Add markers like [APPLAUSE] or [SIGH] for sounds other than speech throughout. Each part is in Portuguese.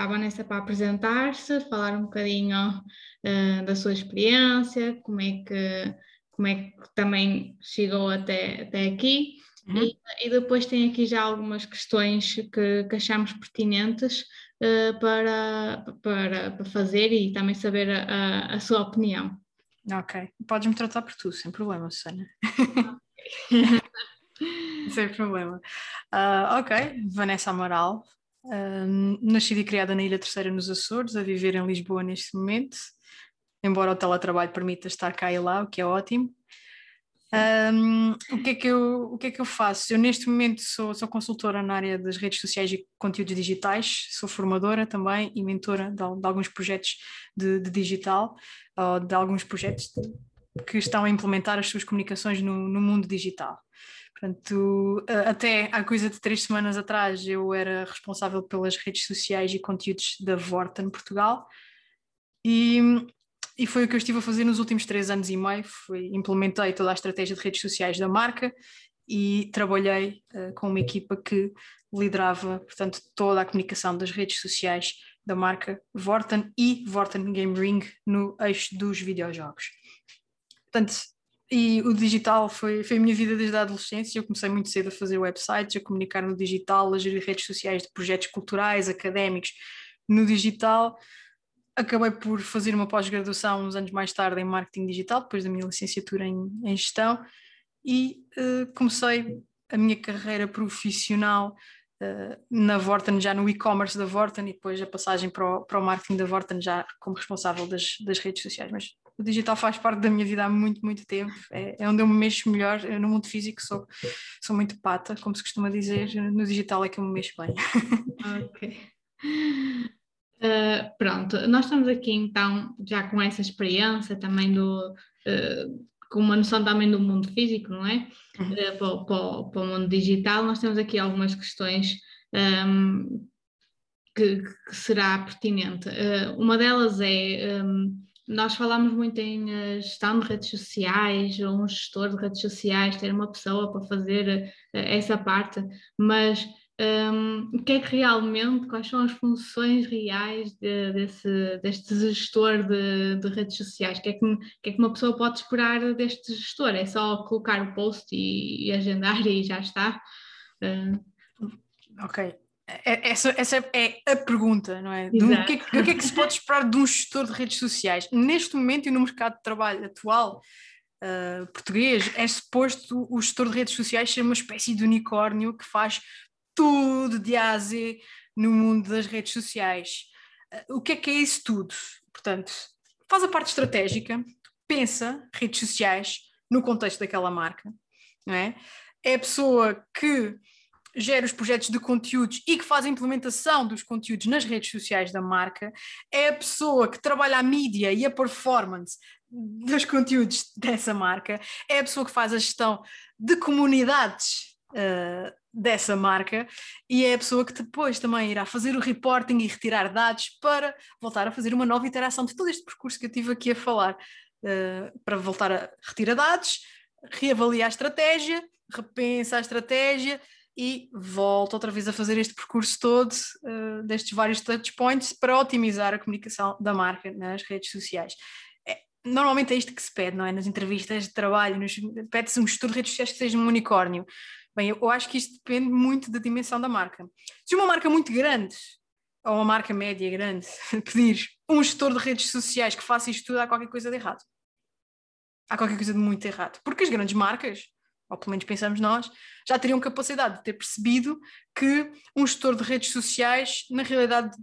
à Vanessa para apresentar-se, falar um bocadinho uh, da sua experiência, como é que, como é que também chegou até, até aqui. Uhum. E, e, depois tem aqui já algumas questões que, que achamos pertinentes uh, para, para, para fazer e também saber a, a sua opinião. Ok, podes-me tratar por tu, sem problema, Susana. [LAUGHS] sem problema. Uh, ok, Vanessa Amaral, nascida e criada na Ilha Terceira nos Açores, a viver em Lisboa neste momento, embora o teletrabalho permita estar cá e lá, o que é ótimo. Um, o, que é que eu, o que é que eu faço? Eu neste momento sou, sou consultora na área das redes sociais e conteúdos digitais, sou formadora também e mentora de, de alguns projetos de, de digital, ou de alguns projetos que estão a implementar as suas comunicações no, no mundo digital. Portanto, até há coisa de três semanas atrás eu era responsável pelas redes sociais e conteúdos da Vorten Portugal e e foi o que eu estive a fazer nos últimos três anos e meio. Foi, implementei toda a estratégia de redes sociais da marca e trabalhei uh, com uma equipa que liderava, portanto, toda a comunicação das redes sociais da marca Vorten e Vorten Game Ring no eixo dos videojogos. Portanto, e o digital foi, foi a minha vida desde a adolescência. Eu comecei muito cedo a fazer websites, a comunicar no digital, a gerir redes sociais de projetos culturais, académicos no digital acabei por fazer uma pós-graduação uns anos mais tarde em marketing digital, depois da minha licenciatura em, em gestão, e uh, comecei a minha carreira profissional uh, na Vorten, já no e-commerce da Vorten, e depois a passagem para o, para o marketing da Vorten, já como responsável das, das redes sociais. Mas o digital faz parte da minha vida há muito, muito tempo, é, é onde eu me mexo melhor. Eu, no mundo físico sou, sou muito pata, como se costuma dizer, no digital é que eu me mexo bem. Ok. Uh, pronto, nós estamos aqui então já com essa experiência também do, uh, com uma noção também do mundo físico, não é? Uhum. Uh, para, para, para, o mundo digital, nós temos aqui algumas questões um, que, que, será pertinente. uma delas é, um, nós falamos muito em gestão de redes sociais, um gestor de redes sociais, ter uma pessoa para fazer essa parte, mas um, o que é que realmente, quais são as funções reais de, desse, deste gestor de, de, redes sociais? O que, é que, que, é que, uma pessoa pode esperar deste gestor? É só colocar o post e, e agendar e já está? Uh... Ok. É, essa, essa é a pergunta, não é? o, que é que, o que é que se pode esperar de um gestor de redes sociais? Neste momento e no mercado de trabalho atual, Uh, português, é suposto o gestor de redes sociais ser uma espécie de unicórnio que faz tudo de A a Z no mundo das redes sociais. Uh, o que é que é isso tudo? Portanto, faz a parte estratégica, pensa redes sociais no contexto daquela marca, não é? É a pessoa que gera os projetos de conteúdos e que faz a implementação dos conteúdos nas redes sociais da marca, é a pessoa que trabalha a mídia e a performance dos conteúdos [LAUGHS] dessa marca, é a pessoa que faz a gestão de comunidades uh, dessa marca e é a pessoa que depois também irá fazer o reporting e retirar dados para voltar a fazer uma nova interação de todo este percurso que eu tive aqui a falar, uh, para voltar a retirar dados, reavaliar a estratégia, repensa a estratégia e volta outra vez a fazer este percurso todo uh, destes vários touch points para otimizar a comunicação da marca nas redes sociais. É, normalmente é isto que se pede, não é? Nas entrevistas de trabalho, pede-se um gestor de redes sociais que seja um unicórnio. Bem, eu acho que isto depende muito da dimensão da marca. Se uma marca muito grande, ou uma marca média grande, [LAUGHS] pedir um gestor de redes sociais que faça isto tudo, há qualquer coisa de errado. Há qualquer coisa de muito errado. Porque as grandes marcas, ou pelo menos pensamos nós, já teriam capacidade de ter percebido que um gestor de redes sociais, na realidade,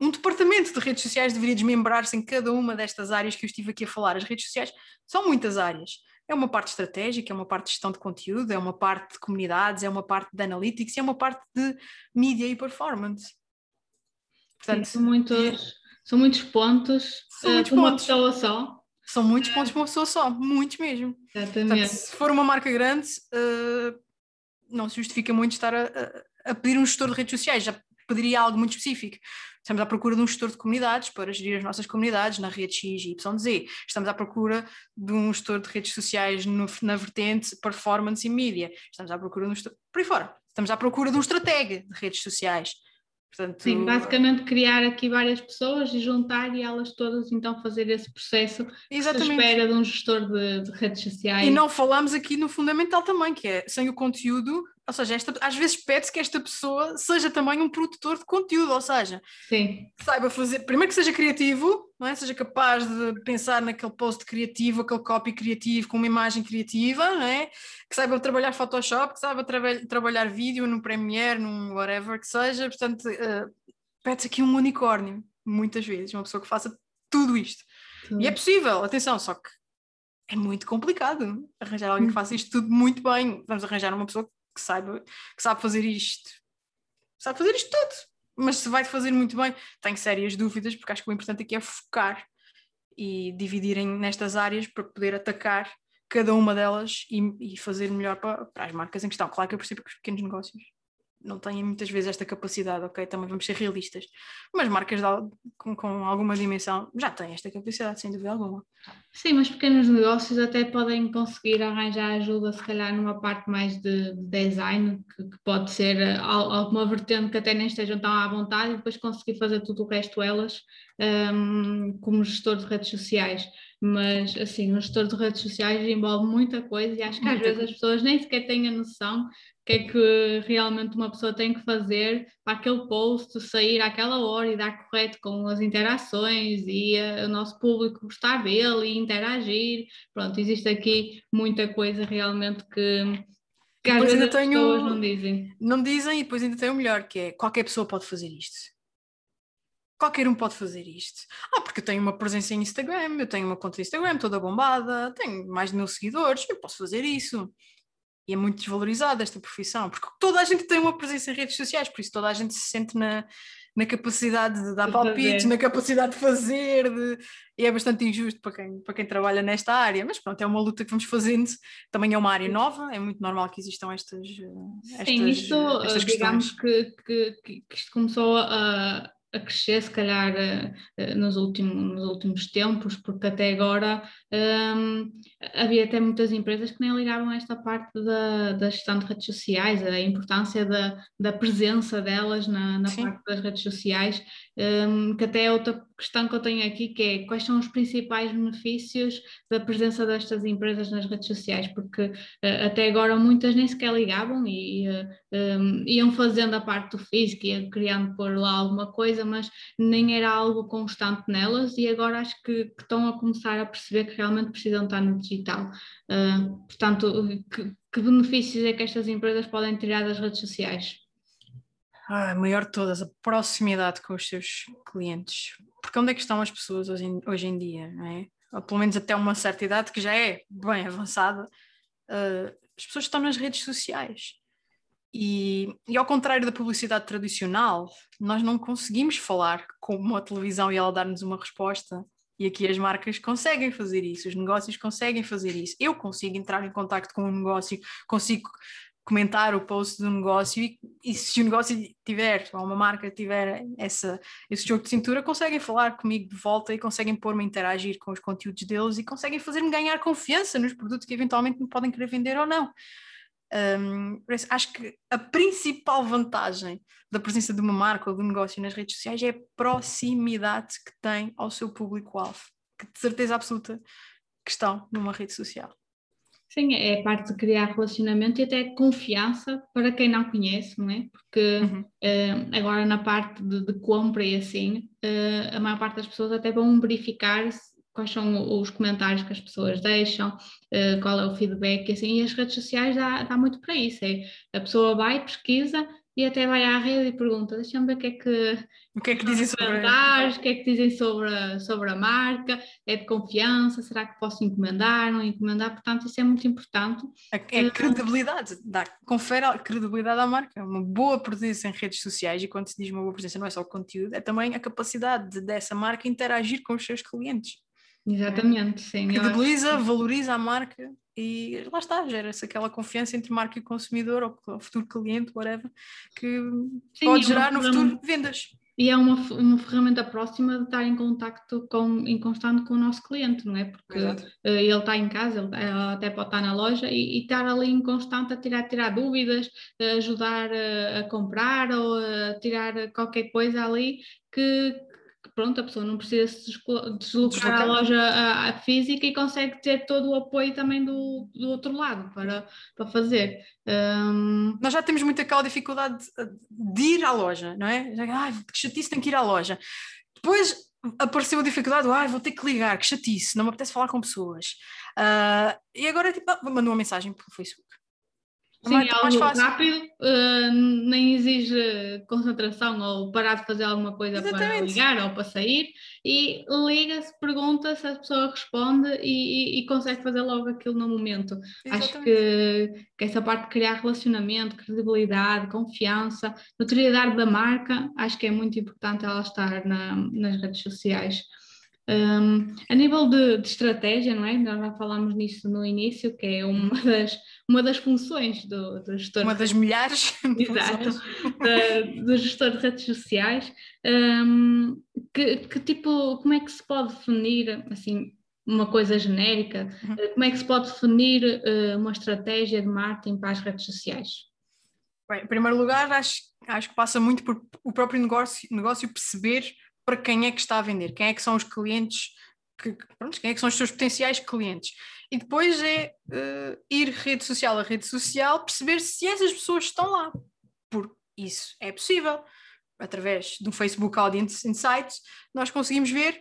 um departamento de redes sociais deveria desmembrar-se em cada uma destas áreas que eu estive aqui a falar. As redes sociais são muitas áreas. É uma parte estratégica, é uma parte de gestão de conteúdo, é uma parte de comunidades, é uma parte de analytics, é uma parte de mídia e performance. Portanto, Sim, são, muitos, são muitos pontos são uh, muitos pontos. uma pessoa só. São muitos pontos para uma pessoa só, muitos mesmo. Exatamente. Portanto, se for uma marca grande, uh, não se justifica muito estar a, a, a pedir um gestor de redes sociais, já pediria algo muito específico. Estamos à procura de um gestor de comunidades para gerir as nossas comunidades na rede X e YZ. Estamos à procura de um gestor de redes sociais no, na vertente performance e mídia. Estamos à procura de um gestor. Por aí fora. Estamos à procura de um estratega de redes sociais. Portanto, Sim, basicamente criar aqui várias pessoas e juntar e elas todas então fazer esse processo Exatamente. que se espera de um gestor de, de, redes sociais. E não falamos aqui no fundamental também, que é sem o conteúdo, ou seja, esta, às vezes pede-se que esta pessoa seja também um produtor de conteúdo, ou seja, Sim. saiba fazer, primeiro que seja criativo, não é? seja capaz de pensar naquele post criativo, aquele copy criativo, com uma imagem criativa, não é? que saiba trabalhar Photoshop, que saiba tra trabalhar vídeo no Premiere, num whatever que seja, portanto, uh, pede-se aqui um unicórnio, muitas vezes, uma pessoa que faça tudo isto. Sim. E é possível, atenção, só que é muito complicado arranjar alguém que faça isto tudo muito bem. Vamos arranjar uma pessoa que saiba, que sabe fazer isto, sabe fazer isto tudo, mas se vai fazer muito bem, tenho sérias dúvidas, porque acho que o importante aqui é focar e dividirem nestas áreas para poder atacar cada uma delas e, e fazer melhor para, para, as marcas em questão. Claro que eu percebo que os pequenos negócios não têm muitas vezes esta capacidade, ok? Também vamos ser realistas. Mas marcas de, com, com, alguma dimensão já têm esta capacidade, sem dúvida alguma. Sim, mas pequenos negócios até podem conseguir arranjar ajuda, se calhar, numa parte mais de, de design, que, que, pode ser eh, alguma vertente que até nem estejam tão à vontade, e depois conseguir fazer tudo o resto elas um, como gestor de redes sociais mas assim, um gestor de redes sociais envolve muita coisa e acho que às vezes as pessoas nem sequer têm a noção que é que realmente uma pessoa tem que fazer para aquele post sair àquela hora e dar correto com as interações e uh, o nosso público gostar dele e interagir. Pronto, existe aqui muita coisa realmente que, que às vezes as pessoas não dizem. Não dizem e depois ainda tem o melhor, que é qualquer pessoa pode fazer isto. Qualquer um pode fazer isto. Ah, porque eu tenho uma presença em Instagram, eu tenho uma conta de Instagram toda bombada, tenho mais de mil seguidores, eu posso fazer isso. E é muito desvalorizada esta profissão, porque toda a gente tem uma presença em redes sociais, por isso toda a gente se sente na, na capacidade de dar palpites, na capacidade de fazer, de... e é bastante injusto para quem, para quem trabalha nesta área, mas pronto, é uma luta que vamos fazendo, também é uma área nova, é muito normal que existam estas, estas Sim, isto, estas digamos que, que, que isto começou a a crescer, se calhar, uh, nos, últimos, nos últimos tempos, porque até agora um, havia até muitas empresas que nem ligavam a esta parte da, da gestão de redes sociais, a importância da, da presença delas na, na parte das redes sociais, um, que até é outra questão que eu tenho aqui, que é quais são os principais benefícios da presença destas empresas nas redes sociais, porque uh, até agora muitas nem sequer ligavam e uh, um, iam fazendo a parte do físico, iam criando por lá alguma coisa, mas nem era algo constante nelas e agora acho que, que estão a começar a perceber que realmente precisam estar no digital. Uh, portanto, que, que benefícios é que estas empresas podem tirar das redes sociais? A maior de todas, a proximidade com os seus clientes. Porque onde é que estão as pessoas hoje em, hoje em dia, não é? Ou pelo menos até uma certa idade que já é bem avançada, uh, as pessoas estão nas redes sociais. E, e, ao contrário da publicidade tradicional, nós não conseguimos falar com uma televisão e ela dar-nos uma resposta. E aqui as marcas conseguem fazer isso, os negócios conseguem fazer isso. Eu consigo entrar em contato com um negócio, consigo comentar o post do negócio e, e, se o negócio tiver, ou uma marca tiver essa, esse jogo de cintura, conseguem falar comigo de volta e conseguem pôr-me a interagir com os conteúdos deles e conseguem fazer-me ganhar confiança nos produtos que eventualmente me podem querer vender ou não. Um, acho que a principal vantagem da presença de uma marca ou de um negócio nas redes sociais é a proximidade que tem ao seu público-alvo, que de certeza absoluta que estão numa rede social. Sim, é a parte de criar relacionamento e até confiança para quem não conhece, não é? Porque uhum. uh, agora na parte de, de compra e assim, uh, a maior parte das pessoas até vão verificar quais são os comentários que as pessoas deixam, uh, qual é o feedback, e assim, e as redes sociais dá, dá muito para isso. É, a pessoa vai, pesquisa e até vai à rede e pergunta, deixa-me ver o que é que, o que, é que dizem sobre o que é que dizem sobre a, sobre a marca, é de confiança, será que posso encomendar, não encomendar, portanto isso é muito importante. É, é credibilidade, dá, confere a credibilidade à marca, uma boa presença em redes sociais e quando se diz uma boa presença não é só o conteúdo, é também a capacidade dessa marca interagir com os seus clientes. Exatamente, sim. Credibiliza, valoriza a marca e lá está, gera-se aquela confiança entre marca e consumidor ou futuro cliente, whatever, que sim, pode gerar no futuro vendas. e é uma, uma ferramenta próxima de estar em contacto com, em constante com o nosso cliente, não é? Porque uh, ele está em casa, ele, ele, até pode estar na loja e, e, estar ali em constante a tirar, tirar dúvidas, a ajudar a, a comprar ou a tirar qualquer coisa ali que, pronto, a pessoa não precisa se deslocar à loja a, a física e consegue ter todo o apoio também do, do outro lado para, para fazer. Um... Nós já temos muito aquela dificuldade de, de ir à loja, não é? Ai, que chatice, tenho que ir à loja. Depois apareceu a dificuldade, ai, vou ter que ligar, que chatice, não me apetece falar com pessoas. Uh, e agora, tipo, ah, mandou uma mensagem pelo Facebook. Sim, é algo rápido, uh, nem exige concentração ou parar de fazer alguma coisa Exatamente. para ligar ou para sair e liga-se, pergunta-se, a pessoa responde e, e, e, consegue fazer logo aquilo no momento. Exatamente. Acho que, que essa parte de criar relacionamento, credibilidade, confiança, notoriedade da marca, acho que é muito importante ela estar na, nas redes sociais. Um, a nível de, de, estratégia, não é? Nós já falámos nisso no início, que é uma [LAUGHS] das, uma das funções do, do gestor. Uma das milhares [LAUGHS] de Exato, [LAUGHS] da, do gestor de redes sociais. Um, que, que, tipo, como é que se pode definir, assim, uma coisa genérica, uhum. Eh, como é que se pode definir uh, uma estratégia de marketing para as redes sociais? Bem, em primeiro lugar, acho, acho que passa muito por o próprio negócio, negócio perceber para quem é que está a vender, quem é que são os clientes, que, pronto, quem é que são os seus potenciais clientes. E depois é uh, ir rede social a rede social, perceber se essas pessoas estão lá, porque isso é possível. Através do Facebook Audience Insights, nós conseguimos ver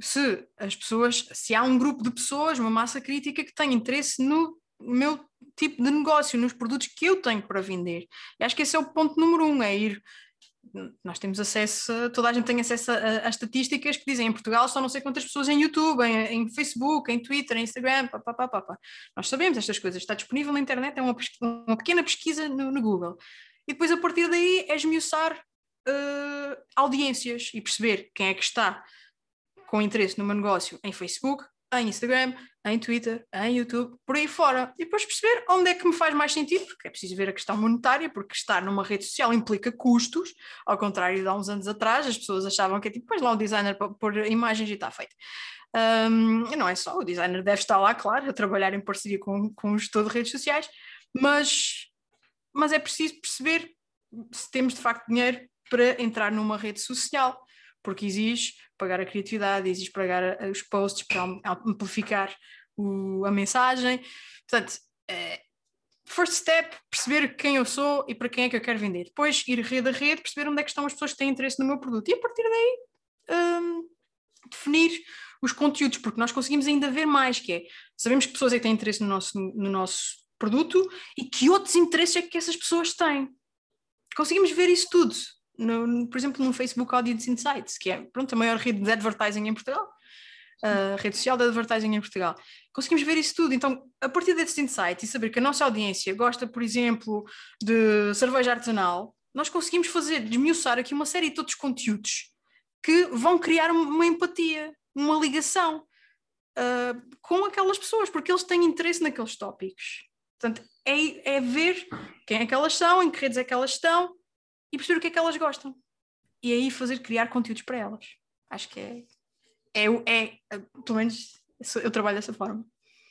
se as pessoas, se há um grupo de pessoas, uma massa crítica que tem interesse no meu tipo de negócio, nos produtos que eu tenho para vender. E acho que esse é o ponto número um, é ir nós temos acesso, toda a gente tem acesso a, estatísticas que dizem em Portugal só não sei quantas pessoas em YouTube, em, em Facebook, em Twitter, em Instagram, pá, pá, pá, pá, Nós sabemos estas coisas, está disponível na internet, é uma, uma pequena pesquisa no, no, Google. E depois a partir daí é esmiuçar uh, audiências e perceber quem é que está com interesse no meu negócio em Facebook, em Instagram, em Twitter, em YouTube, por aí fora. E depois perceber onde é que me faz mais sentido, porque é preciso ver a questão monetária, porque estar numa rede social implica custos, ao contrário de há uns anos atrás, as pessoas achavam que é tipo, pois lá o designer por imagens e está feito. Um, não é só, o designer deve estar lá, claro, a trabalhar em parceria com, com o gestor de redes sociais, mas, mas é preciso perceber se temos de facto dinheiro para entrar numa rede social porque exige pagar a criatividade, exige pagar os posts para amplificar o, a mensagem. Portanto, é, first step, perceber quem eu sou e para quem é que eu quero vender. Depois ir rede a rede, perceber onde é que estão as pessoas que têm interesse no meu produto. E a partir daí um, definir os conteúdos, porque nós conseguimos ainda ver mais, que é, sabemos que pessoas é que têm interesse no nosso, no nosso produto e que outros interesses é que essas pessoas têm. Conseguimos ver isso tudo no, por exemplo, no Facebook Audience Insights, que é pronto, a maior rede de advertising em Portugal, a rede social de advertising em Portugal. Conseguimos ver isso tudo. Então, a partir desse insight e saber que a nossa audiência gosta, por exemplo, de cerveja artesanal, nós conseguimos fazer, desmiuçar aqui uma série de outros conteúdos que vão criar uma empatia, uma ligação uh, com aquelas pessoas, porque eles têm interesse naqueles tópicos. Portanto, é, é ver quem é que elas são, em que redes é que elas estão, e perceber o que é que elas gostam. E aí fazer criar conteúdos para elas. Acho que é, é, é, é pelo menos eu trabalho dessa forma.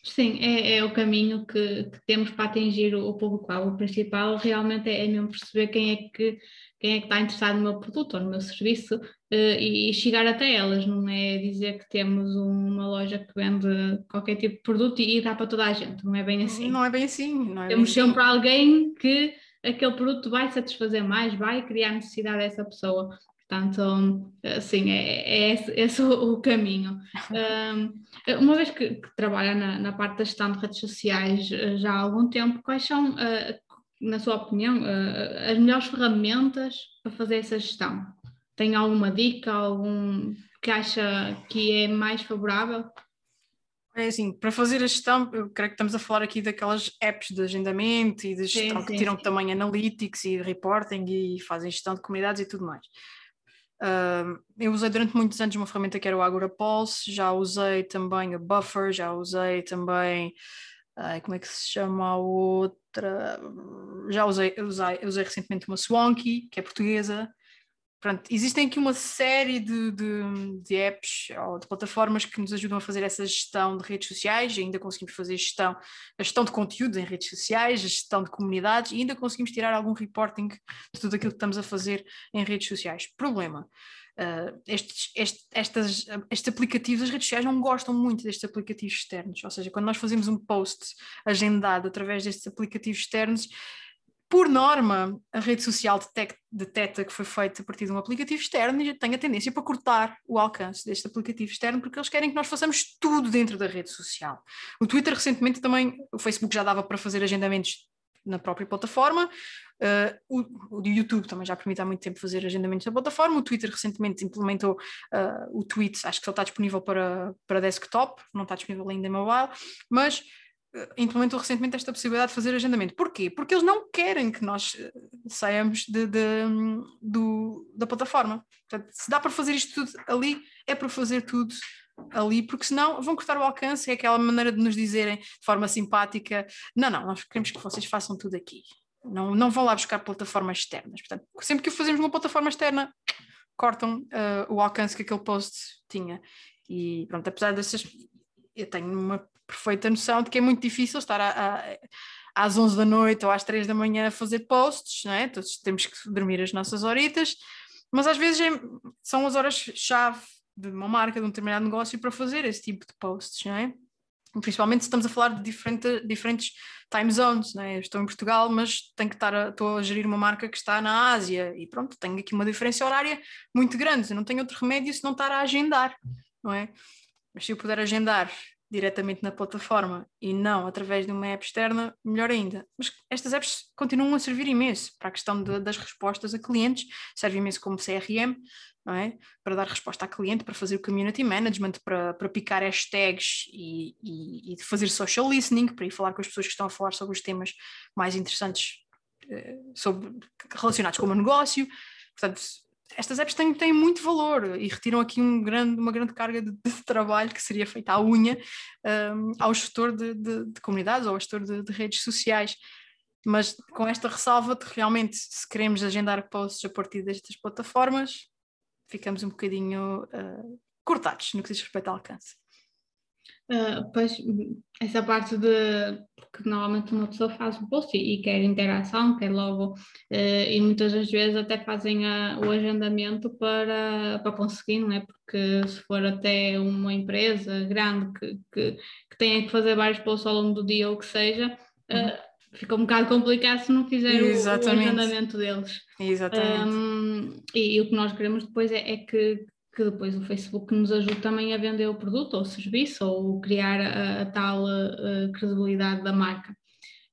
Sim, é, é o caminho que, que, temos para atingir o, o público-alvo. O principal realmente é, é mesmo perceber quem é, que, quem é que está interessado no meu produto ou no meu serviço uh, e, e, chegar até elas. Não é dizer que temos uma loja que vende qualquer tipo de produto e, dá para toda a gente. Não é bem assim. Não é bem assim. É temos bem sempre assim. alguém que aquele produto vai satisfazer mais, vai criar necessidade dessa pessoa. Portanto, assim, é, é esse, esse o caminho. Um, uma vez que, que trabalha na, na, parte da gestão de redes sociais eh, já há algum tempo, quais são, uh, na sua opinião, uh, as melhores ferramentas para fazer essa gestão? Tem alguma dica, algum que acha que é mais favorável? É assim, para fazer a gestão, eu creio que estamos a falar aqui daquelas apps de agendamento e de gestão sim, que tiram sim. também analytics e reporting e fazem gestão de comunidades e tudo mais. Uh, eu usei durante muitos anos uma ferramenta que era o Agora Pulse, já usei também a Buffer, já usei também, como é que se chama a outra? Já usei, usei, usei recentemente uma Swanky, que é portuguesa, Pronto, existem aqui uma série de, de, de, apps ou de plataformas que nos ajudam a fazer essa gestão de redes sociais, ainda conseguimos fazer gestão, a gestão de conteúdos em redes sociais, a gestão de comunidades, e ainda conseguimos tirar algum reporting de tudo aquilo que estamos a fazer em redes sociais. Problema. Uh, estes, estes, estas, estes aplicativos, as redes sociais não gostam muito destes aplicativos externos, ou seja, quando nós fazemos um post agendado através destes aplicativos externos, por norma, a rede social detecta que foi feita a partir de um aplicativo externo e tem a tendência para cortar o alcance deste aplicativo externo porque eles querem que nós façamos tudo dentro da rede social. O Twitter recentemente também, o Facebook já dava para fazer agendamentos na própria plataforma, uh, o, o, YouTube também já permite há muito tempo fazer agendamentos na plataforma, o Twitter recentemente implementou uh, o tweet, acho que só está disponível para, para desktop, não está disponível ainda em mobile, mas implementou recentemente esta possibilidade de fazer agendamento. Porquê? Porque eles não querem que nós eh, saiamos de, de, do, da plataforma. Portanto, se dá para fazer isto tudo ali, é para fazer tudo ali, porque senão vão cortar o alcance, é aquela maneira de nos dizerem de forma simpática, não, não, nós queremos que vocês façam tudo aqui. Não, não vão lá buscar plataformas externas. Portanto, sempre que o fazemos numa plataforma externa, cortam uh, o alcance que aquele post tinha. E pronto, apesar dessas. Eu tenho uma perfeita noção de que é muito difícil estar a, a, às 11 da noite ou às 3 da manhã a fazer posts, não é? Todos temos que dormir as nossas horitas, mas às vezes é, são as horas-chave de uma marca, de um determinado negócio para fazer esse tipo de posts, não é? Principalmente se estamos a falar de diferente, diferentes time zones, não é? Eu estou em Portugal, mas tenho que estar a, estou a gerir uma marca que está na Ásia e pronto, tenho aqui uma diferença horária muito grande, eu não tenho outro remédio se não estar a agendar, não é? Mas se eu puder agendar diretamente na plataforma e não através de uma app externa, melhor ainda. Mas estas apps continuam a servir imenso para a questão de, das respostas a clientes, serve imenso como CRM, não é? Para dar resposta a cliente, para fazer o community management, para, para picar hashtags e, e, e fazer social listening, para ir falar com as pessoas que estão a falar sobre os temas mais interessantes eh, sobre, relacionados com o meu negócio. Portanto, estas apps têm, têm muito valor e retiram aqui um grande, uma grande carga de, de trabalho que seria feita à unha um, ao gestor de, de, de, comunidades ou ao gestor de, de, redes sociais. Mas com esta ressalva de realmente, se queremos agendar posts a partir destas plataformas, ficamos um bocadinho uh, cortados no que diz respeito ao alcance. Uh, pois, essa parte de. Porque normalmente uma pessoa faz um post e, e quer interação, quer logo. Uh, e muitas das vezes até fazem a, o agendamento para, para conseguir, não é? Porque se for até uma empresa grande que, que, que tenha que fazer vários posts ao longo do dia ou o que seja. Uh, Fica um bocado complicado se não fizer o, o, agendamento deles. Exatamente. Um, e, e, o que nós queremos depois é, é que, que depois o Facebook nos ajude também a vender o produto ou o serviço ou criar a, a tal a credibilidade da marca.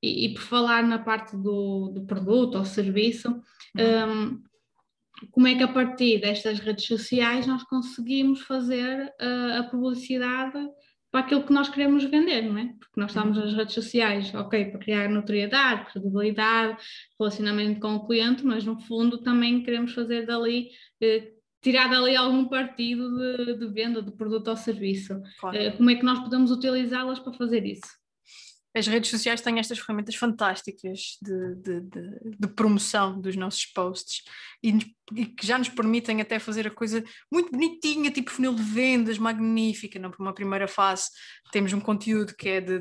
E, e, por falar na parte do, do produto ou serviço, uhum. um, como é que a partir destas redes sociais nós conseguimos fazer uh, a publicidade para aquilo que nós queremos vender, não é? Porque nós estamos uhum. nas redes sociais, ok, para criar notoriedade, credibilidade, relacionamento com o cliente, mas no fundo também queremos fazer dali eh, tirar dali algum partido de, de, venda de produto ou serviço. Claro. Eh, como é que nós podemos utilizá-las para fazer isso? As redes sociais têm estas ferramentas fantásticas de, de, de promoção dos nossos posts e, e, que já nos permitem até fazer a coisa muito bonitinha, tipo funil de vendas, magnífica. Não? Por uma primeira fase temos um conteúdo que é de,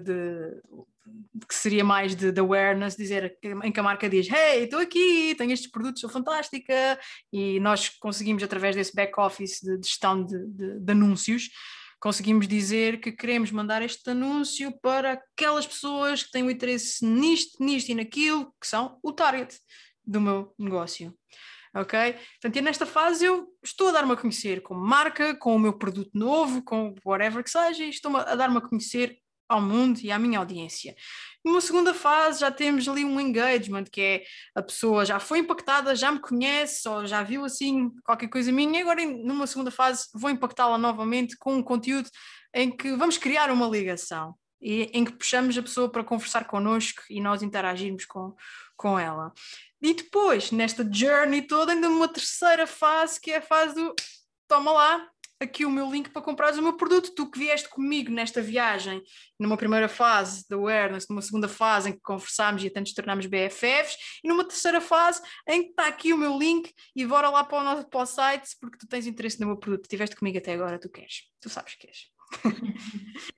que seria mais de, de, awareness, dizer em que a marca diz: Hey, estou aqui, tenho estes produtos, sou fantástica, e nós conseguimos, através desse back-office de, de, gestão de, de, de, anúncios, conseguimos dizer que queremos mandar este anúncio para aquelas pessoas que têm o interesse nisto, nisto e naquilo, que são o target do meu negócio. Ok? Portanto, nesta fase eu estou a dar-me a conhecer como marca, com o meu produto novo, com whatever que seja, e estou a dar-me a conhecer ao mundo e à minha audiência. Numa segunda fase já temos ali um engagement, que é a pessoa já foi impactada, já me conhece, ou já viu assim qualquer coisa minha, e agora numa segunda fase vou impactá-la novamente com um conteúdo em que vamos criar uma ligação e em que puxamos a pessoa para conversar connosco e nós interagirmos com, com ela. E depois, nesta journey toda, ainda uma terceira fase, que é a fase do toma lá, aqui o meu link para comprares o meu produto. Tu que vieste comigo nesta viagem, numa primeira fase da awareness, numa segunda fase em que conversámos e até nos tornámos BFFs, e numa terceira fase em que está aqui o meu link e bora lá para o nosso para o site porque tu tens interesse no meu produto. Estiveste comigo até agora, tu queres, tu sabes que queres. [LAUGHS]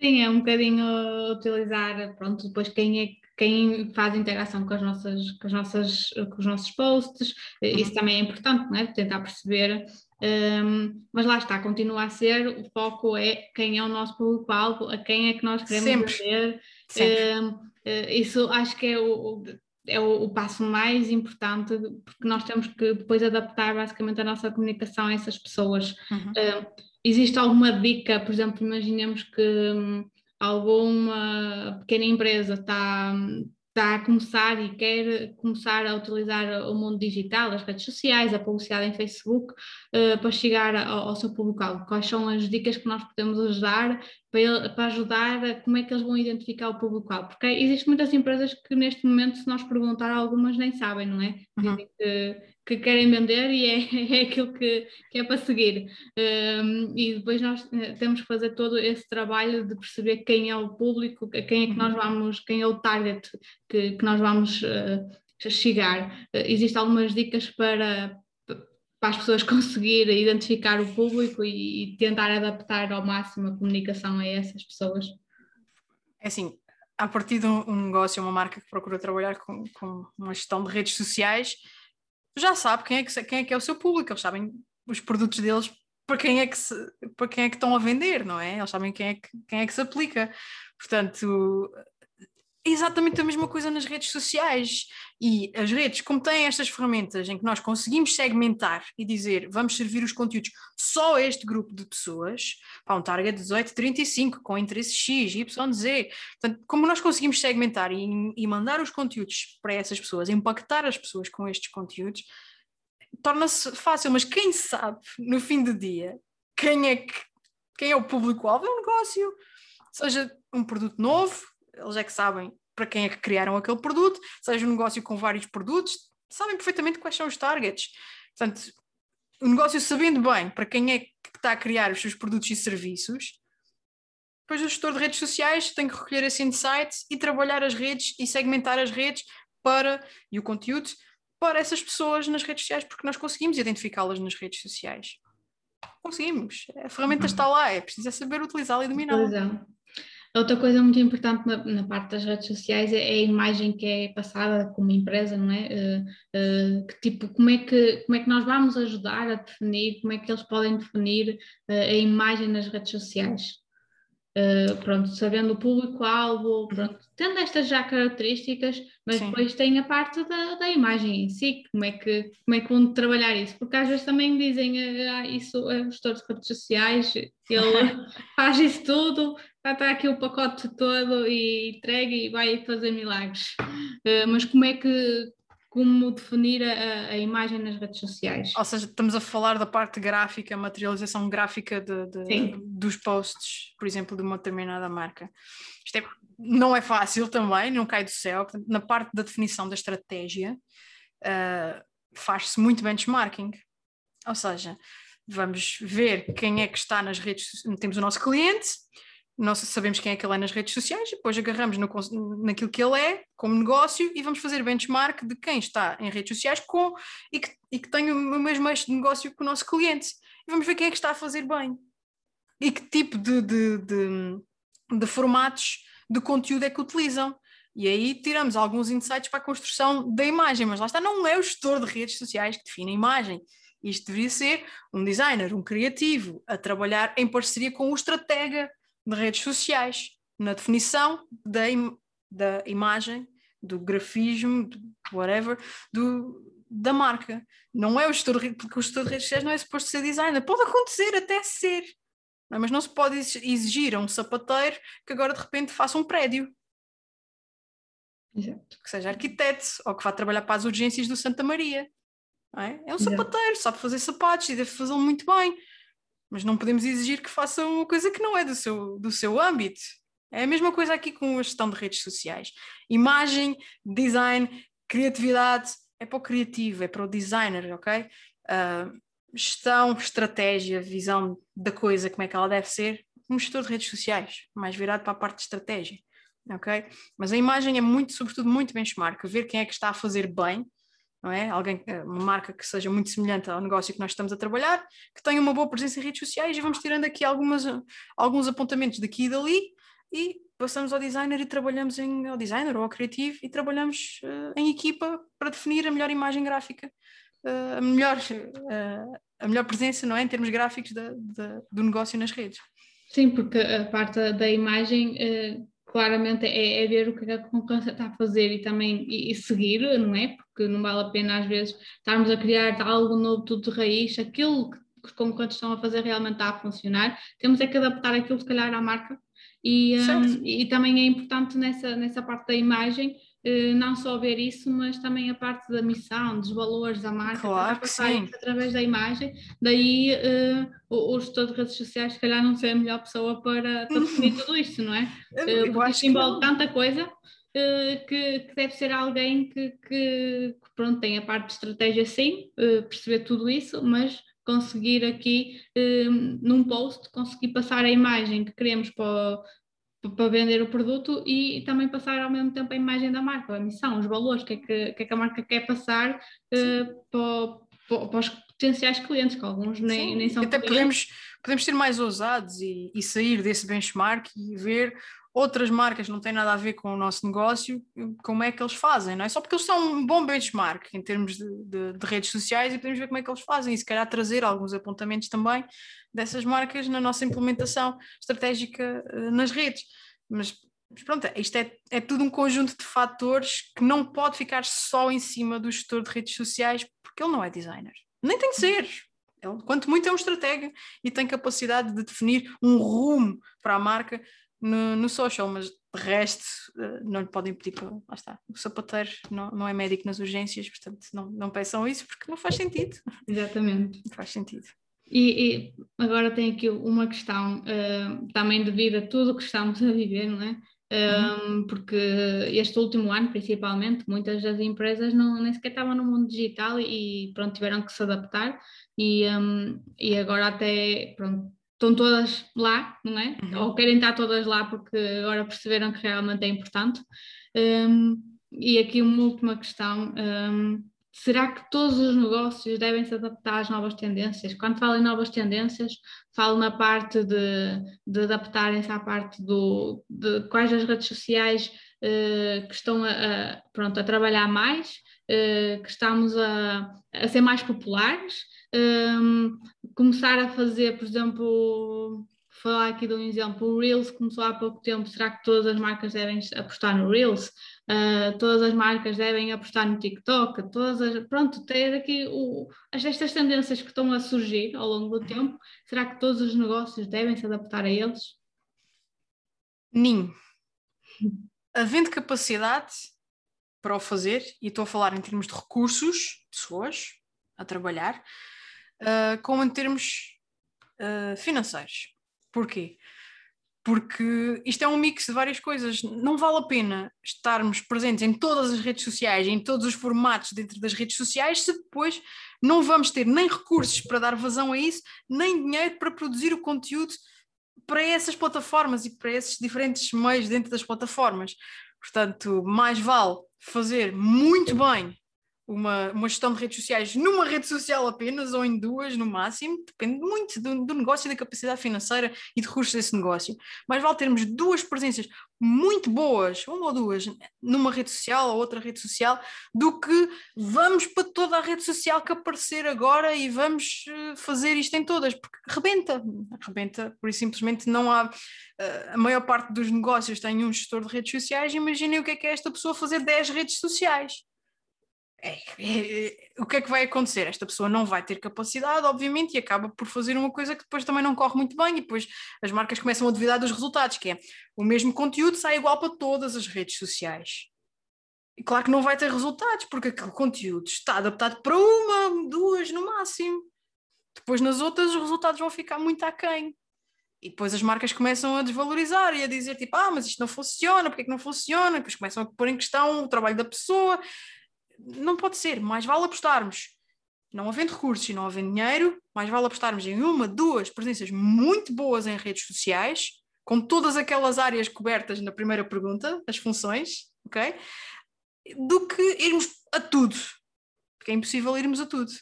Sim, é um bocadinho utilizar, pronto, depois quem é quem faz interação com as nossas, com as nossas, com os nossos posts, uhum. isso também é importante, não é? Tentar perceber, um, mas lá está, continua a ser, o foco é quem é o nosso público-alvo, a quem é que nós queremos Sempre. Sempre. Um, uh, isso acho que é o, é o, o, passo mais importante, porque nós temos que depois adaptar basicamente a nossa comunicação a essas pessoas. Uhum. Uh, existe alguma dica, por exemplo, imaginemos que hum, alguma pequena empresa está, está a começar e quer começar a utilizar o mundo digital, as redes sociais, a publicidade em Facebook, uh, para chegar ao, ao seu público-alvo? Quais são as dicas que nós podemos ajudar para, para ajudar a, como é que eles vão identificar o público-alvo? Porque existem muitas empresas que neste momento, se nós perguntar, algumas nem sabem, não é? Uhum. Que que querem vender e é, [LAUGHS] é aquilo que, que é para seguir. Um, e depois nós eh, temos que fazer todo esse trabalho de perceber quem é o público, quem é que nós uhum. vamos, quem é o target que, que nós vamos uh, chegar. Uh, Existem algumas dicas para, para as pessoas [LAUGHS] conseguir identificar o público e, e tentar adaptar ao máximo a comunicação a essas pessoas. É assim, a partir de um, negócio, uma marca que procura trabalhar com, com uma gestão de redes sociais, já sabe quem é, que, quem é que é o seu público, eles sabem os produtos deles para quem é que se, para quem é que estão a vender, não é? Eles sabem quem é que, quem é que se aplica. Portanto, exatamente a mesma coisa nas redes sociais. E as redes, como têm estas ferramentas em que nós conseguimos segmentar e dizer vamos servir os conteúdos só a este grupo de pessoas, para um target 18, 35, com interesse X, Y, Z. Portanto, como nós conseguimos segmentar e, e mandar os conteúdos para essas pessoas, impactar as pessoas com estes conteúdos, torna-se fácil. Mas quem sabe, no fim do dia, quem é, que, quem é o público-alvo? É um negócio. Seja um produto novo, eles é que sabem para quem é que criaram aquele produto, seja um negócio com vários produtos, sabem perfeitamente quais são os targets. Portanto, o negócio sabendo bem para quem é que está a criar os seus produtos e serviços, depois o gestor de redes sociais tem que recolher esse insight e trabalhar as redes e segmentar as redes para, e o conteúdo para essas pessoas nas redes sociais, porque nós conseguimos identificá-las nas redes sociais. Conseguimos. A ferramenta está lá, é preciso é saber utilizá-la e dominá-la. Outra coisa muito importante na, na, parte das redes sociais é, é, a imagem que é passada como empresa, não é? Uh, uh, que tipo, como é que, como é que nós vamos ajudar a definir, como é que eles podem definir uh, a imagem nas redes sociais? Uh, pronto, sabendo o público-alvo, tendo estas já características, mas Sim. depois tem a parte da, da imagem em si, como é, que, como é que vão trabalhar isso, porque às vezes também dizem, ah, isso é o gestor de redes sociais, ele [LAUGHS] faz isso tudo, está aqui o pacote todo e entregue e vai fazer milagres. Uh, mas como é que como definir a, a, imagem nas redes sociais. Ou seja, estamos a falar da parte gráfica, materialização gráfica de, de, dos posts, por exemplo, de uma determinada marca. Isto é, não é fácil também, não cai do céu. Na parte da definição da estratégia, uh, faz-se muito benchmarking. Ou seja, vamos ver quem é que está nas redes, temos o nosso cliente, nós sabemos quem é que ele é nas redes sociais, depois agarramos no, naquilo que ele é como negócio e vamos fazer benchmark de quem está em redes sociais com, e, que, e que tem o mesmo eixo de negócio que o nosso cliente. E vamos ver quem é que está a fazer bem. E que tipo de, de, de, de formatos de conteúdo é que utilizam. E aí tiramos alguns insights para a construção da imagem, mas lá está, não é o gestor de redes sociais que define a imagem. Isto deveria ser um designer, um criativo, a trabalhar em parceria com o estratega de redes sociais, na definição da, im da imagem, do grafismo, whatever, do, da marca. Não é o gestor, porque o gestor de redes sociais não é suposto ser designer. Pode acontecer até ser, é? mas não se pode exigir a um sapateiro que agora de repente faça um prédio. Exato. Que seja arquiteto ou que vá trabalhar para as urgências do Santa Maria. É? é? um sapateiro, sabe fazer sapatos e deve fazê-lo muito bem mas não podemos exigir que façam uma coisa que não é do seu, do seu âmbito. É a mesma coisa aqui com a gestão de redes sociais. Imagem, design, criatividade, é para o criativo, é para o designer, ok? Uh, gestão, estratégia, visão da coisa, como é que ela deve ser, um gestor de redes sociais, mais virado para a parte de estratégia, ok? Mas a imagem é muito, sobretudo, muito benchmark, ver quem é que está a fazer bem, não é? Alguém, uma marca que seja muito semelhante ao negócio que nós estamos a trabalhar, que tenha uma boa presença em redes sociais e vamos tirando aqui algumas, alguns apontamentos daqui e dali e passamos ao designer e trabalhamos em, ao designer ou ao criativo e trabalhamos uh, em equipa para definir a melhor imagem gráfica, uh, a, melhor, uh, a melhor presença, não é? Em termos gráficos da, do negócio nas redes. Sim, porque a parte da imagem claramente é, é, ver o que a concorrência está a fazer e também e, e, seguir, não é? Porque não vale a pena às vezes estarmos a criar algo novo tudo de raiz, aquilo que os concorrentes estão a fazer realmente está a funcionar, temos é que adaptar aquilo se calhar à marca. E, um, e também é importante nessa, nessa parte da imagem não só ver isso, mas também a parte da missão, dos valores da marca, claro que sim. através da imagem. Daí uh, o, o gestor de redes sociais, se calhar, não ser a melhor pessoa para, para definir tudo isto, não é? [LAUGHS] Uh, porque isto envolve tanta coisa que, que, deve ser alguém que, que, que, pronto, tem a parte de estratégia, sim, perceber tudo isso, mas conseguir aqui, num post, conseguir passar a imagem que queremos para para vender o produto e também passar ao mesmo tempo a imagem da marca, a missão, os valores, o que é que, que, é que a marca quer passar uh, para, para, os potenciais clientes, que alguns nem, Sim. nem são Até podemos, podemos ser mais ousados e, e sair desse benchmark e ver outras marcas não têm nada a ver com o nosso negócio, como é que eles fazem, não é? Só porque eles são um bom benchmark em termos de, de, de, redes sociais e podemos ver como é que eles fazem e se calhar trazer alguns apontamentos também dessas marcas na nossa implementação estratégica uh, nas redes. Mas, mas pronto, isto é, é tudo um conjunto de fatores que não pode ficar só em cima do gestor de redes sociais porque ele não é designer. Nem tem que ser. Ele, quanto muito é um estratega e tem capacidade de definir um rumo para a marca no, no social, mas de resto eh, não lhe podem pedir para. Lá está. O sapateiro não, não é médico nas urgências, portanto não, não peçam isso porque não faz sentido. Exatamente. Não faz sentido. E, e agora tem aqui uma questão uh, também devido a tudo o que estamos a viver, não é? Um, porque este último ano, principalmente, muitas das empresas não, nem sequer estavam no mundo digital e, e pronto, tiveram que se adaptar e, um, e agora até pronto, estão todas lá, não é? Uhum. Ou querem estar todas lá porque agora perceberam que realmente é importante. Um, e aqui uma última questão. Um, será que todos os negócios devem se adaptar às novas tendências? Quando falo em novas tendências, falo na parte de, de adaptarem-se à parte do, de quais as redes sociais uh, que estão a, a, pronto, a trabalhar mais, uh, que estamos a, a ser mais populares, um, começar a fazer, por exemplo, falar aqui de um exemplo, o Reels começou há pouco tempo, será que todas as marcas devem apostar no Reels? Uh, todas as marcas devem apostar no TikTok, todas as, pronto, ter aqui o, estas tendências que estão a surgir ao longo do tempo, será que todos os negócios devem se adaptar a eles? Nim. Havendo capacidade para o fazer, e estou a falar em termos de recursos, pessoas a trabalhar, uh, como em termos uh, financeiros. Porquê? Porque isto é um mix de várias coisas. Não vale a pena estarmos presentes em todas as redes sociais, em todos os formatos dentro das redes sociais, se depois não vamos ter nem recursos para dar vazão a isso, nem dinheiro para produzir o conteúdo para essas plataformas e para esses diferentes meios dentro das plataformas. Portanto, mais vale fazer muito bem uma, uma gestão de redes sociais numa rede social apenas ou em duas no máximo, depende muito do, do, negócio e da capacidade financeira e de recursos desse negócio. Mas vale termos duas presenças muito boas, uma ou duas, numa rede social ou outra rede social, do que vamos para toda a rede social que aparecer agora e vamos eh, fazer isto em todas, porque rebenta, rebenta, por isso simplesmente não há. Eh, a maior parte dos negócios tem um gestor de redes sociais, imaginem o que é que é esta pessoa fazer 10 redes sociais é, é, o que é que vai acontecer? Esta pessoa não vai ter capacidade, obviamente, e acaba por fazer uma coisa que depois também não corre muito bem, e depois as marcas começam a duvidar dos resultados, que é o mesmo conteúdo sai igual para todas as redes sociais. E claro que não vai ter resultados, porque aquele conteúdo está adaptado para uma, duas no máximo. Depois nas outras os resultados vão ficar muito aquém. E depois as marcas começam a desvalorizar e a dizer tipo, ah, mas isto não funciona, porque é que não funciona? E depois começam a pôr em questão o trabalho da pessoa não pode ser, mais vale apostarmos não havendo recursos e não havendo dinheiro, mais vale apostarmos em uma, duas presenças muito boas em redes sociais, com todas aquelas áreas cobertas na primeira pergunta, as funções, ok? Do que irmos a tudo, porque é impossível irmos a tudo.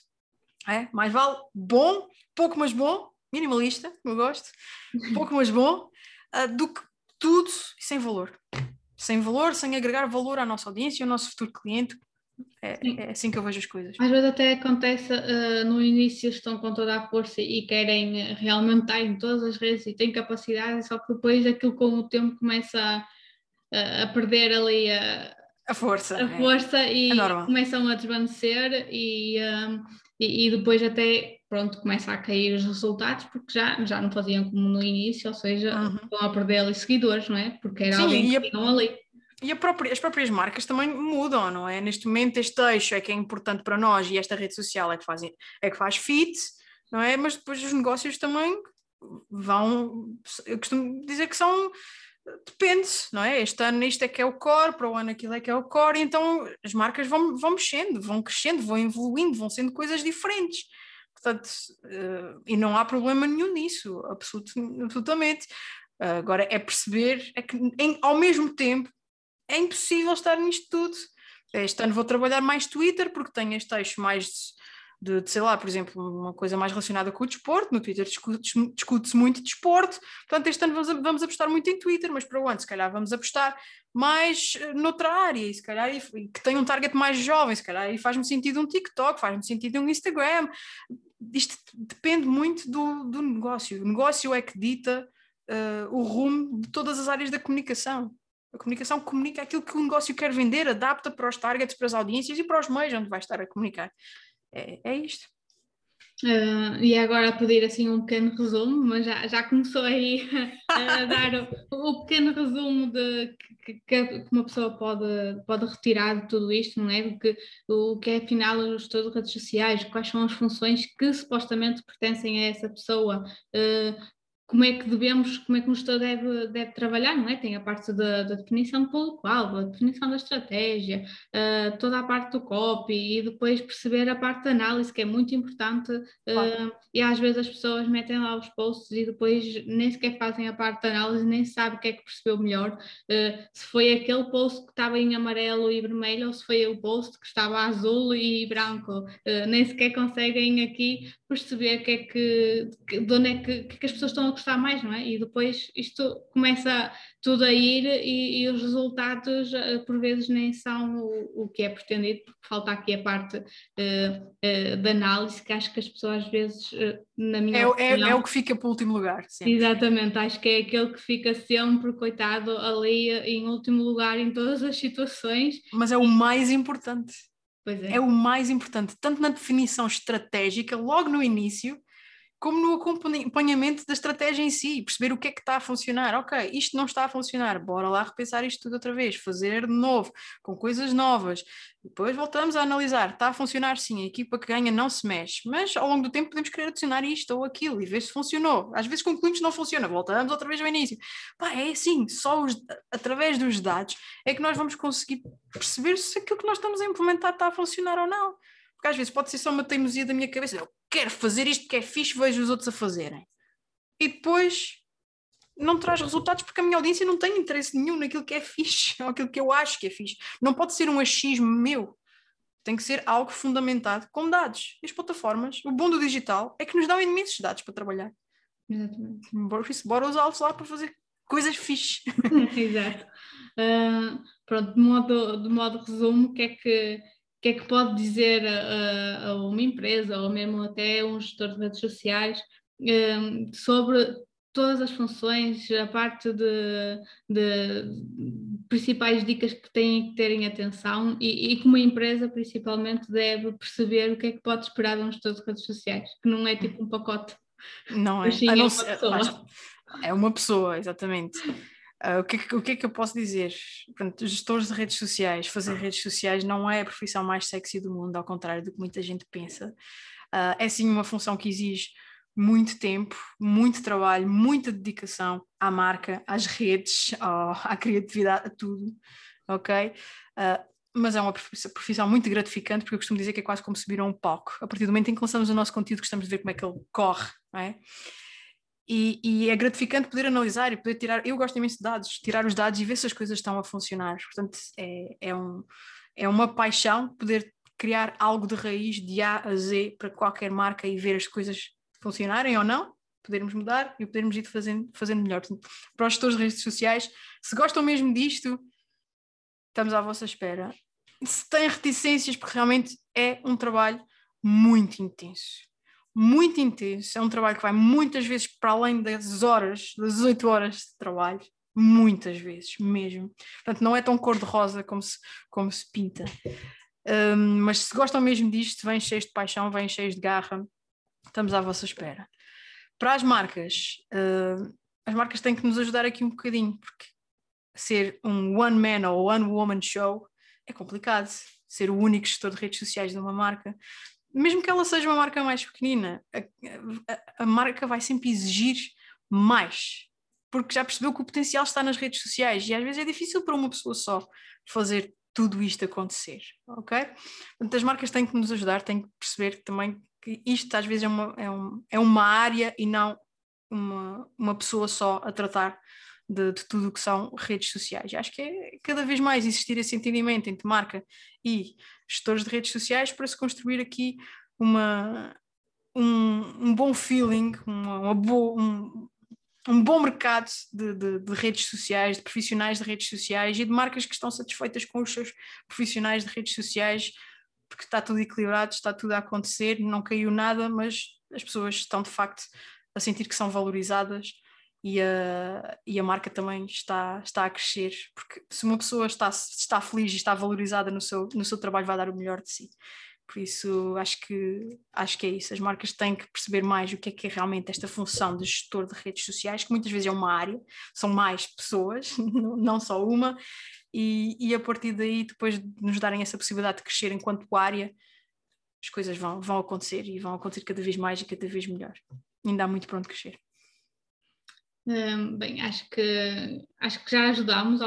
É? Mais vale bom, pouco mas bom, minimalista, eu gosto, [LAUGHS] pouco mas bom, uh, do que tudo sem valor. Sem valor, sem agregar valor à nossa audiência, ao nosso futuro cliente, é, é, assim que eu vejo as coisas. Às vezes até acontece uh, no início estão com toda a força e querem realmente estar em todas as redes e têm capacidade, só que depois aquilo com o tempo começa a, a perder ali a, a força, a é. força e é começam a desvanecer e, um, e, e, depois até pronto começa a cair os resultados porque já, já não faziam como no início, ou seja, uhum. estão a perder ali seguidores, não é? Porque era Sim, alguém que tinham ali. E própria, as próprias marcas também mudam, não é? Neste momento este eixo é que é importante para nós e esta rede social é que faz, é que faz fit, não é? Mas depois os negócios também vão, eu costumo dizer que são, depende, não é? Este ano isto é que é o core, para o ano aquilo é que é o core, então as marcas vão, vão mexendo, vão crescendo, vão evoluindo, vão sendo coisas diferentes. Portanto, uh, e não há problema nenhum nisso, absolut, absolutamente. Uh, agora é perceber é que em, ao mesmo tempo é impossível estar nisto tudo. Este ano vou trabalhar mais Twitter, porque tenho este eixo mais de, de, sei lá, por exemplo, uma coisa mais relacionada com o desporto. No Twitter discute-se discute muito desporto, portanto, este ano vamos, vamos apostar muito em Twitter, mas para o ano, se calhar, vamos apostar mais eh, noutra área, e se calhar e, que tenha um target mais jovem, se calhar e faz-me sentido um TikTok, faz-me sentido um Instagram. Isto depende muito do, do negócio. O negócio é que dita uh, o rumo de todas as áreas da comunicação. A comunicação comunica aquilo que o negócio quer vender, adapta para os targets, para as audiências e para os meios onde vai estar a comunicar. É, é isto. Uh, e agora pedir assim um pequeno resumo, mas já, já começou aí [LAUGHS] a, dar o, o, pequeno resumo de que, que, uma pessoa pode, pode retirar de tudo isto, não é? Do que, o que é afinal o gestor de redes sociais, quais são as funções que supostamente pertencem a essa pessoa, uh, como é que devemos, como é que um gestor deve, deve trabalhar, não é? Tem a parte da, da definição do público-alvo, a definição da estratégia, uh, toda a parte do copy e depois perceber a parte da análise, que é muito importante. Uh, e às vezes as pessoas metem lá os posts e depois nem sequer fazem a parte da análise, nem sabem o que é que percebeu melhor. Uh, se foi aquele post que estava em amarelo e vermelho ou se foi o post que estava azul e branco. nem sequer conseguem aqui perceber que é que, de onde é que, que, as pessoas estão a gostar mais, não é? E depois isto começa tudo a ir e, e os resultados eh, por vezes nem são o, o, que é pretendido, porque falta aqui a parte uh, uh, da análise que acho que as pessoas às vezes, uh, na minha é, opinião... É, é, o que fica para o último lugar. Sempre. Exatamente, acho que é aquele que fica sempre, coitado, ali em último lugar em todas as situações. Mas é o mais importante. É. é. o mais importante, tanto na definição estratégica, logo no início, como no acompanhamento da estratégia em si, perceber o que é que está a funcionar. Ok, isto não está a funcionar, bora lá repensar isto tudo outra vez, fazer de novo, com coisas novas. Depois voltamos a analisar, está a funcionar sim, a equipa que ganha não se mexe, mas ao longo do tempo podemos querer adicionar isto ou aquilo e ver se funcionou. Às vezes concluímos que não funciona, voltamos outra vez ao início. Pá, é assim, só os, através dos dados é que nós vamos conseguir perceber se aquilo que nós estamos a implementar está a funcionar ou não. Porque às vezes pode ser só uma teimosia da minha cabeça. Quero fazer isto que é fixe, vejo os outros a fazerem. E depois não traz resultados porque a minha audiência não tem interesse nenhum naquilo que é fixe, [LAUGHS] ou aquilo que eu acho que é fixe. Não pode ser um achismo meu. Tem que ser algo fundamentado com dados. E as plataformas, o bom do digital é que nos dão imensos dados para trabalhar. Exatamente. Bora, usá-los lá para fazer coisas fixe. [LAUGHS] Exato. Uh, pronto, de modo, de modo resumo, o que é que que é que pode dizer a, a, uma empresa ou mesmo até um gestor de redes sociais um, sobre todas as funções, a parte de, de, principais dicas que têm que terem atenção e, e como a empresa principalmente deve perceber o que é que pode esperar de um gestor de redes sociais, que não é tipo um pacote. Não é, sim, é, uma pessoa. [LAUGHS] é uma pessoa, exatamente. Uh, o, que, é o, que, é que eu posso dizer? Portanto, gestores de redes sociais, fazer redes sociais não é a profissão mais sexy do mundo, ao contrário do que muita gente pensa. Uh, é sim uma função que exige muito tempo, muito trabalho, muita dedicação à marca, às redes, [LAUGHS] à criatividade, a tudo, ok? Uh, mas é uma profissão muito gratificante, porque eu costumo dizer que é quase como subir a um palco. A partir do momento em que lançamos o nosso conteúdo, gostamos de ver como é que ele corre, não é? E, e, é gratificante poder analisar e poder tirar. Eu gosto imenso de dados, tirar os dados e ver se as coisas estão a funcionar. Portanto, é, é, um, é uma paixão poder criar algo de raiz de A a Z para qualquer marca e ver as coisas funcionarem ou não, podermos mudar e podermos ir fazendo, fazendo melhor. Portanto, para os gestores de redes sociais, se gostam mesmo disto, estamos à vossa espera. Se têm reticências, porque realmente é um trabalho muito intenso. Muito intenso. É um trabalho que vai muitas vezes para além das horas, das oito horas de trabalho. Muitas vezes, mesmo. Portanto, não é tão cor-de-rosa como se, como se pinta. Um, mas se gostam mesmo disto, vêm cheios de paixão, vêm cheios de garra, estamos à vossa espera. Para as marcas, uh, as marcas têm que nos ajudar aqui um bocadinho, porque ser um one man ou one woman show é complicado. Ser o único gestor de redes sociais de uma marca, mesmo que ela seja uma marca mais pequenina, a, a, a marca vai sempre exigir mais, porque já percebeu que o potencial está nas redes sociais e às vezes é difícil para uma pessoa só fazer tudo isto acontecer, ok? Portanto, as marcas têm que nos ajudar, têm que perceber também que isto às vezes é uma, é, um, é uma área e não uma, uma pessoa só a tratar de, de tudo o que são redes sociais. Acho que é cada vez mais existir esse entendimento entre marca e gestores de redes sociais para se construir aqui uma, um, um bom feeling, uma, uma um, um bom mercado de, de, de, redes sociais, de profissionais de redes sociais e de marcas que estão satisfeitas com os seus profissionais de redes sociais, porque está tudo equilibrado, está tudo a acontecer, não caiu nada, mas as pessoas estão de facto a sentir que são valorizadas e a, e a marca também está, está a crescer, porque se uma pessoa está, está feliz e está valorizada no seu, no seu trabalho, vai dar o melhor de si. Por isso, acho que, acho que é isso. As marcas têm que perceber mais o que é que é realmente esta função de gestor de redes sociais, que muitas vezes é uma área, são mais pessoas, [LAUGHS] não só uma, e, e a partir daí, depois de nos darem essa possibilidade de crescer enquanto área, as coisas vão, vão acontecer e vão acontecer cada vez mais e cada vez melhor. Ainda há muito para onde crescer. Bem, acho que, acho que já ajudámos,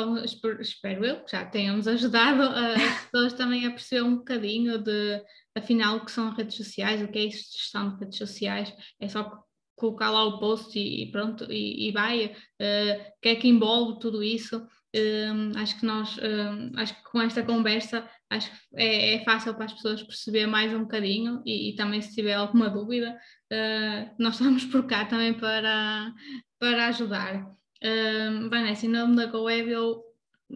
espero eu, que já tenhamos ajudado as [LAUGHS] pessoas também a perceber um bocadinho de, afinal, o que são redes sociais, o que é isso de gestão de redes sociais, é só colocar lá o post e, pronto, e, e vai, uh, o que é que envolve tudo isso, um, acho que nós, um, acho que com esta conversa, acho que é, é, fácil para as pessoas perceber mais um bocadinho e, e também se tiver alguma dúvida, uh, nós [LAUGHS] estamos por cá também para, para ajudar. Um, Vanessa, em nome da GoWeb, eu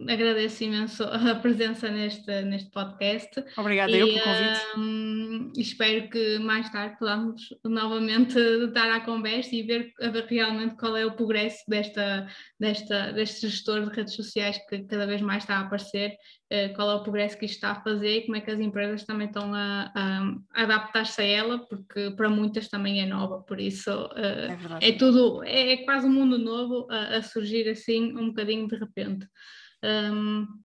agradeço imenso [LAUGHS] a presença neste, neste podcast. Obrigada e, eu pelo convite. Um, espero que mais tarde podamos novamente [LAUGHS] dar a conversa e ver, ver, realmente qual é o progresso desta, desta, deste gestor de redes sociais que cada vez mais está a aparecer, uh, qual é o progresso que isto está a fazer e como é que as empresas também estão a, a, a adaptar-se a ela, porque para muitas também é nova, por isso uh, é, é, tudo, é, é, quase um mundo novo a, a surgir assim um bocadinho de repente. Um,